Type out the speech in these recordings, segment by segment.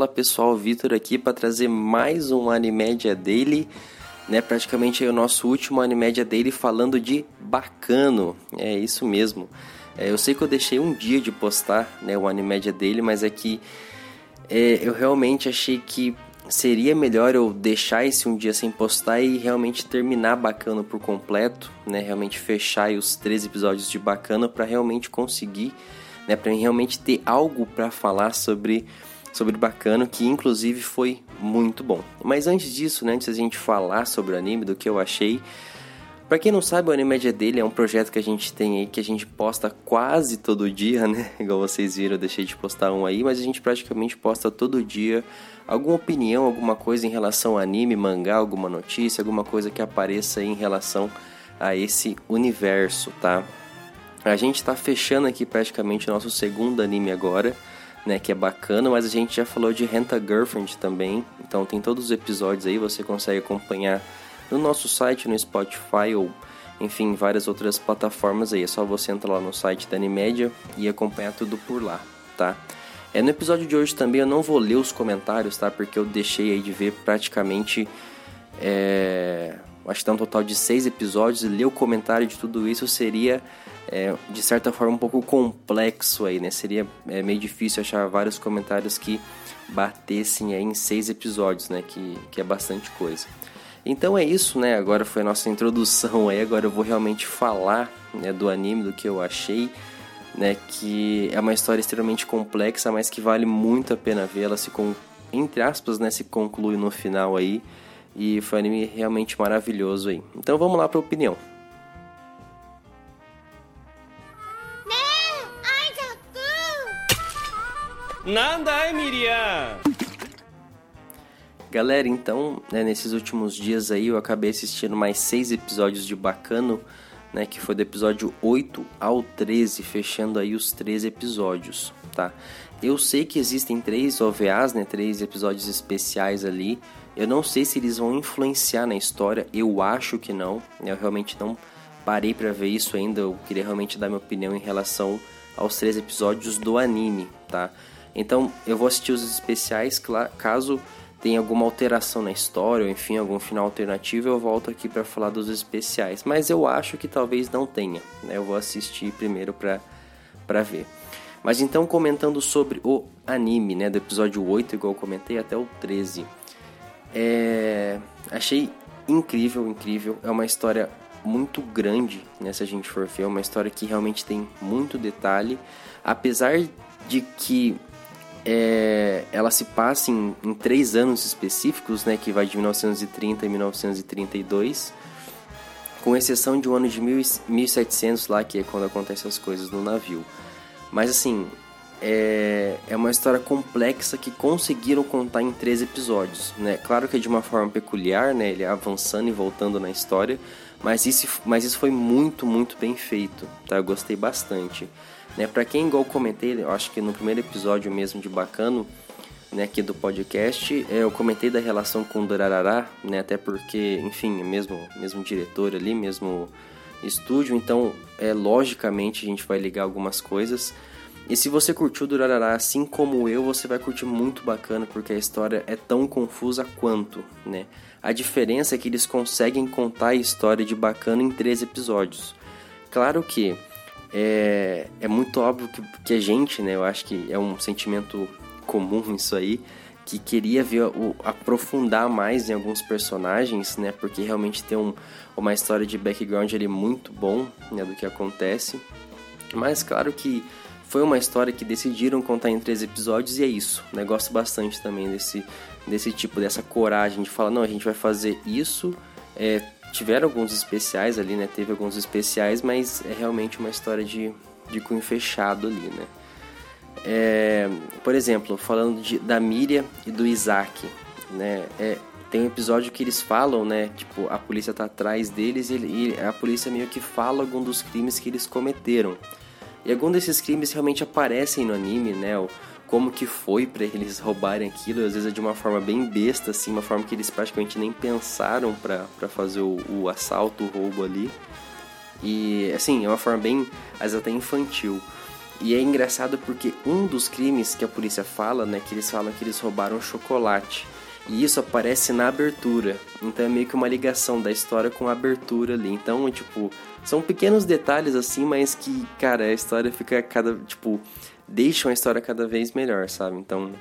Fala pessoal, Vitor aqui para trazer mais um Animédia Daily, né? Praticamente o nosso último Animédia Daily falando de Bacano, é isso mesmo. É, eu sei que eu deixei um dia de postar né, o Animédia Daily, mas é que é, eu realmente achei que seria melhor eu deixar esse um dia sem postar e realmente terminar Bacano por completo, né? Realmente fechar os três episódios de Bacano para realmente conseguir, né? Para realmente ter algo para falar sobre sobre Bacano, que inclusive foi muito bom. Mas antes disso, né, antes da gente falar sobre o anime, do que eu achei, para quem não sabe, o Animédia dele é um projeto que a gente tem aí, que a gente posta quase todo dia, né? Igual vocês viram, eu deixei de postar um aí, mas a gente praticamente posta todo dia alguma opinião, alguma coisa em relação ao anime, mangá, alguma notícia, alguma coisa que apareça em relação a esse universo, tá? A gente está fechando aqui praticamente o nosso segundo anime agora, né, que é bacana, mas a gente já falou de Renta Girlfriend também, então tem todos os episódios aí, você consegue acompanhar no nosso site, no Spotify ou enfim, várias outras plataformas aí. É só você entrar lá no site da Animédia e acompanhar tudo por lá, tá? É, no episódio de hoje também eu não vou ler os comentários, tá? Porque eu deixei aí de ver praticamente. É, acho que tem um total de seis episódios e ler o comentário de tudo isso seria é, de certa forma um pouco complexo aí, né? Seria é, meio difícil achar vários comentários que batessem aí em seis episódios, né? Que, que é bastante coisa. Então é isso, né? Agora foi a nossa introdução aí, agora eu vou realmente falar né, do anime, do que eu achei, né? Que é uma história extremamente complexa, mas que vale muito a pena ver. Ela se, entre aspas, né, se conclui no final aí. E foi um anime realmente maravilhoso aí. Então vamos lá para a opinião. Nanda, Miriam! Galera, então, né, nesses últimos dias aí eu acabei assistindo mais seis episódios de Bacano, né, que foi do episódio 8 ao 13, fechando aí os três episódios, tá? Eu sei que existem três OVAs, né, três episódios especiais ali. Eu não sei se eles vão influenciar na história, eu acho que não. Eu realmente não parei para ver isso ainda, eu queria realmente dar minha opinião em relação aos três episódios do anime, tá? Então eu vou assistir os especiais, caso tenha alguma alteração na história, ou enfim, algum final alternativo, eu volto aqui para falar dos especiais. Mas eu acho que talvez não tenha, né? Eu vou assistir primeiro para ver. Mas então, comentando sobre o anime, né? Do episódio 8, igual eu comentei, até o 13. É... Achei incrível, incrível. É uma história muito grande, né? Se a gente for ver, é uma história que realmente tem muito detalhe. Apesar de que é, ela se passa em, em, três anos específicos, né, que vai de 1930 a 1932, com exceção de um ano de 1700 lá, que é quando acontecem as coisas no navio. Mas assim, é, é uma história complexa que conseguiram contar em três episódios, né? Claro que é de uma forma peculiar, né? Ele avançando e voltando na história, mas isso, mas isso foi muito, muito bem feito, tá? Eu gostei bastante. Né? Para quem, igual comentei, eu acho que no primeiro episódio mesmo de Bacano, né, aqui do podcast, é, eu comentei da relação com o Durarará, né, até porque, enfim, é mesmo, mesmo diretor ali, mesmo estúdio, então, é, logicamente, a gente vai ligar algumas coisas. E se você curtiu Durarará assim como eu, você vai curtir muito bacana, porque a história é tão confusa quanto, né? A diferença é que eles conseguem contar a história de Bacana em três episódios. Claro que é, é muito óbvio que, que a gente, né, eu acho que é um sentimento comum isso aí, que queria ver o, aprofundar mais em alguns personagens, né, porque realmente tem um, uma história de background ali muito bom, né, do que acontece. Mas claro que foi uma história que decidiram contar em três episódios e é isso. Né? Gosto bastante também desse, desse tipo, dessa coragem de falar, não, a gente vai fazer isso, é, tiveram alguns especiais ali, né? Teve alguns especiais, mas é realmente uma história de, de cunho fechado ali, né? É, por exemplo, falando de, da Miriam e do Isaac, né? É, tem um episódio que eles falam, né? Tipo, a polícia tá atrás deles e, e a polícia meio que fala algum dos crimes que eles cometeram. E algum desses crimes realmente aparecem no anime, né? O, como que foi para eles roubarem aquilo, às vezes é de uma forma bem besta, assim, uma forma que eles praticamente nem pensaram para fazer o, o, assalto, o roubo ali. E, assim, é uma forma bem, às vezes até infantil. E é engraçado porque um dos crimes que a polícia fala, né, que eles falam que eles roubaram chocolate. E isso aparece na abertura. Então é meio que uma ligação da história com a abertura ali. Então, tipo, são pequenos detalhes assim, mas que, cara, a história fica cada, tipo, deixam a história cada vez melhor, sabe? Então,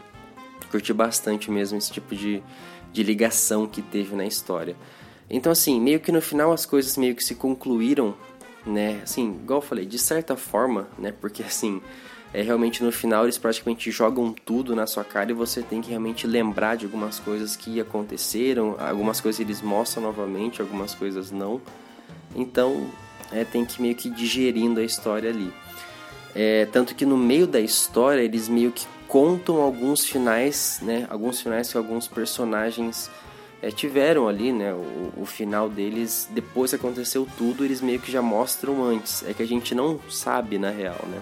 curti bastante mesmo esse tipo de, de ligação que teve na história. Então, assim, meio que no final as coisas meio que se concluíram, né? Assim, igual eu falei, de certa forma, né? Porque, assim, é realmente no final eles praticamente jogam tudo na sua cara e você tem que realmente lembrar de algumas coisas que aconteceram, algumas coisas eles mostram novamente, algumas coisas não. Então, é, tem que meio que digerindo a história ali. É, tanto que no meio da história eles meio que contam alguns finais, né? Alguns finais que alguns personagens é, tiveram ali, né? O, o, final deles, depois que aconteceu tudo, eles meio que já mostram antes. É que a gente não sabe na real, né?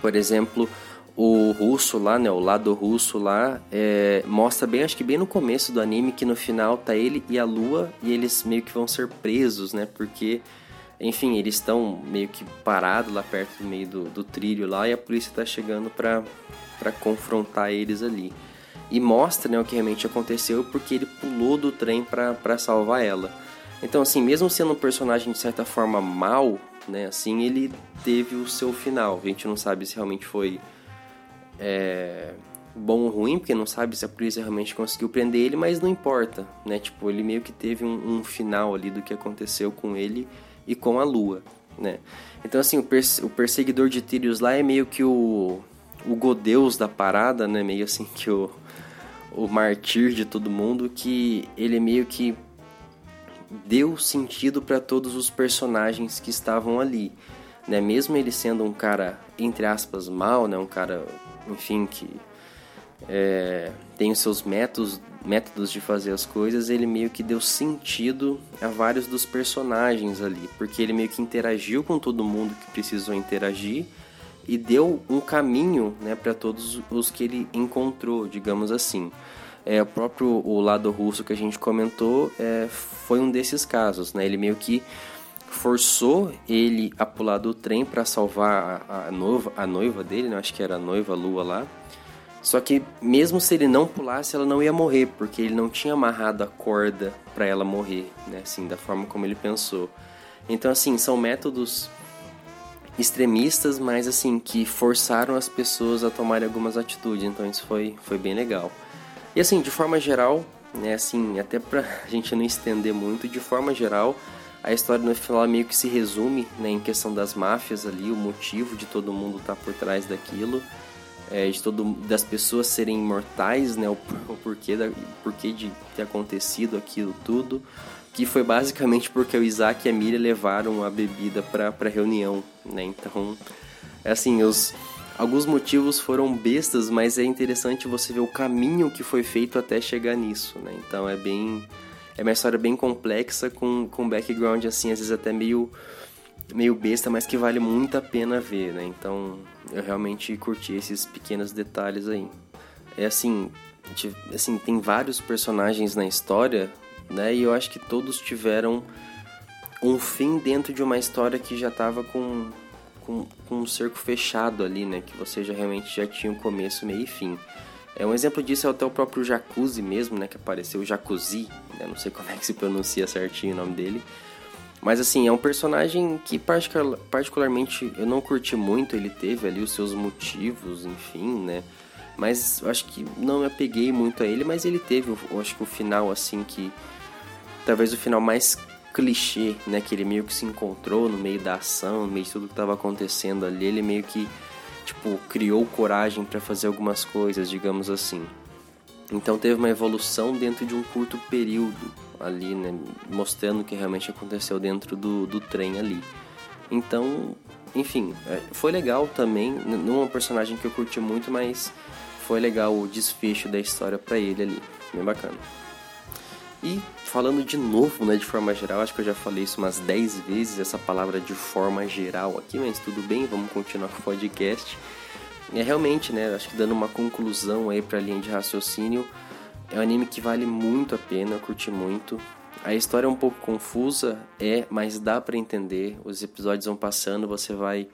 Por exemplo, o russo lá, né? O lado russo lá é, mostra bem, acho que bem no começo do anime, que no final tá ele e a Lua e eles meio que vão ser presos, né? Porque enfim, eles estão meio que parados lá perto do meio do, do trilho lá e a polícia está chegando para confrontar eles ali. E mostra né, o que realmente aconteceu porque ele pulou do trem para salvar ela. Então, assim, mesmo sendo um personagem de certa forma mal, né, assim, ele teve o seu final. A gente não sabe se realmente foi é, bom ou ruim, porque não sabe se a polícia realmente conseguiu prender ele, mas não importa, né? Tipo, ele meio que teve um, um final ali do que aconteceu com ele e com a Lua, né? Então assim, o, o perseguidor de Tírios lá é meio que o o godeus da parada, né? Meio assim que o o martir de todo mundo que ele meio que deu sentido para todos os personagens que estavam ali, né? Mesmo ele sendo um cara entre aspas mal, né? Um cara, enfim, que é, tem os seus métodos, métodos de fazer as coisas, ele meio que deu sentido a vários dos personagens ali, porque ele meio que interagiu com todo mundo que precisou interagir e deu um caminho né, para todos os que ele encontrou, digamos assim. É, o próprio o lado russo que a gente comentou é, foi um desses casos, né? Ele meio que forçou ele a pular do trem para salvar a, a, noiva, a noiva dele, né? acho que era a noiva Lua lá. Só que mesmo se ele não pulasse, ela não ia morrer, porque ele não tinha amarrado a corda para ela morrer, né? Assim, da forma como ele pensou. Então, assim, são métodos extremistas, mas assim que forçaram as pessoas a tomarem algumas atitudes. Então, isso foi foi bem legal. E assim, de forma geral, né, assim, até pra gente não estender muito, de forma geral, a história no final meio que se resume, né, em questão das máfias ali, o motivo de todo mundo estar tá por trás daquilo é, de todo, das pessoas serem imortais, né? O, o porquê, da, porquê de ter acontecido aquilo tudo. Que foi basicamente porque o Isaac e a Miriam levaram a bebida para a reunião, né? Então, é assim, os, alguns motivos foram bestas, mas é interessante você ver o caminho que foi feito até chegar nisso, né? Então é bem... É uma história bem complexa, com, com background, assim, às vezes até meio meio besta, mas que vale muito a pena ver, né? Então eu realmente curti esses pequenos detalhes aí. É assim, assim tem vários personagens na história, né? E eu acho que todos tiveram um fim dentro de uma história que já estava com, com, com um cerco fechado ali, né? Que você já realmente já tinha um começo, meio e fim. É um exemplo disso é até o próprio Jacuzzi mesmo, né? Que apareceu, o Jacuzzi, né? não sei como é que se pronuncia certinho o nome dele mas assim, é um personagem que particularmente eu não curti muito, ele teve ali os seus motivos, enfim, né? Mas acho que não me apeguei muito a ele, mas ele teve, acho que o final assim que talvez o final mais clichê, né, que ele meio que se encontrou no meio da ação, no meio de tudo que estava acontecendo ali, ele meio que tipo criou coragem para fazer algumas coisas, digamos assim. Então teve uma evolução dentro de um curto período ali, né, mostrando o que realmente aconteceu dentro do, do trem ali. Então, enfim, é, foi legal também, não é um personagem que eu curti muito, mas foi legal o desfecho da história para ele ali, bem bacana. E falando de novo, né, de forma geral, acho que eu já falei isso umas 10 vezes, essa palavra de forma geral aqui, mas tudo bem, vamos continuar com o podcast. É realmente, né, acho que dando uma conclusão aí para linha de raciocínio, é um anime que vale muito a pena, eu curti muito. A história é um pouco confusa, é, mas dá para entender. Os episódios vão passando, você vai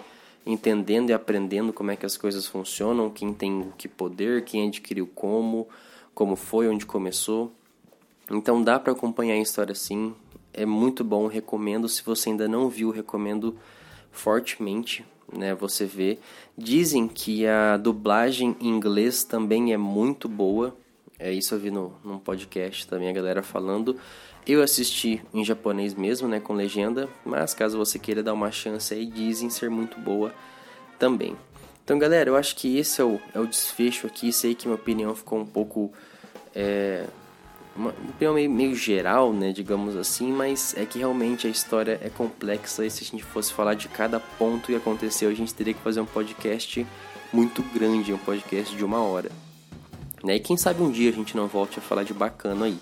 entendendo e aprendendo como é que as coisas funcionam, quem tem o que poder, quem adquiriu como, como foi, onde começou. Então dá para acompanhar a história sim, é muito bom, recomendo. Se você ainda não viu, recomendo fortemente, né? Você vê. Dizem que a dublagem em inglês também é muito boa. É isso eu vi no, num podcast também a galera falando. Eu assisti em japonês mesmo, né, com legenda, mas caso você queira dar uma chance aí, dizem ser muito boa também. Então, galera, eu acho que esse é o, é o desfecho aqui. Sei que minha opinião ficou um pouco é, uma opinião meio, meio geral, né, digamos assim, mas é que realmente a história é complexa e se a gente fosse falar de cada ponto que aconteceu, a gente teria que fazer um podcast muito grande, um podcast de uma hora. Né? E quem sabe um dia a gente não volte a falar de bacana aí.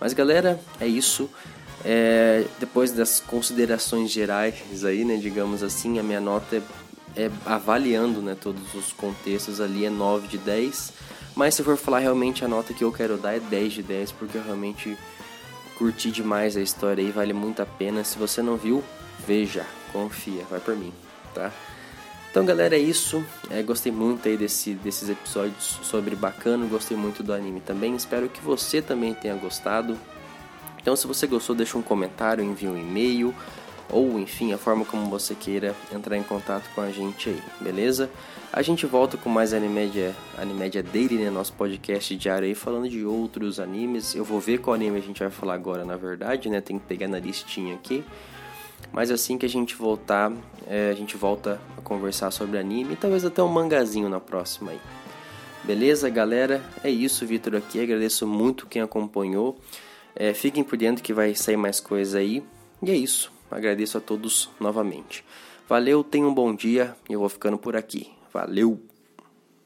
Mas galera, é isso. É, depois das considerações gerais aí, né, digamos assim, a minha nota é, é avaliando né, todos os contextos ali é 9 de 10 mas se for falar realmente a nota que eu quero dar é 10 de 10, porque eu realmente curti demais a história e vale muito a pena. Se você não viu, veja, confia, vai por mim, tá? Então galera, é isso. É, gostei muito aí desse, desses episódios sobre bacana, gostei muito do anime também. Espero que você também tenha gostado. Então se você gostou, deixa um comentário, envia um e-mail ou enfim, a forma como você queira entrar em contato com a gente aí, beleza? A gente volta com mais Animédia, Animédia Daily, né, nosso podcast diário aí, falando de outros animes. Eu vou ver qual anime a gente vai falar agora, na verdade, né? Tem que pegar na listinha aqui. Mas assim que a gente voltar, é, a gente volta a conversar sobre anime e talvez até um mangazinho na próxima aí. Beleza, galera? É isso, Vitor aqui. Agradeço muito quem acompanhou. É, fiquem por dentro que vai sair mais coisa aí. E é isso. Agradeço a todos novamente. Valeu, tenham um bom dia eu vou ficando por aqui. Valeu!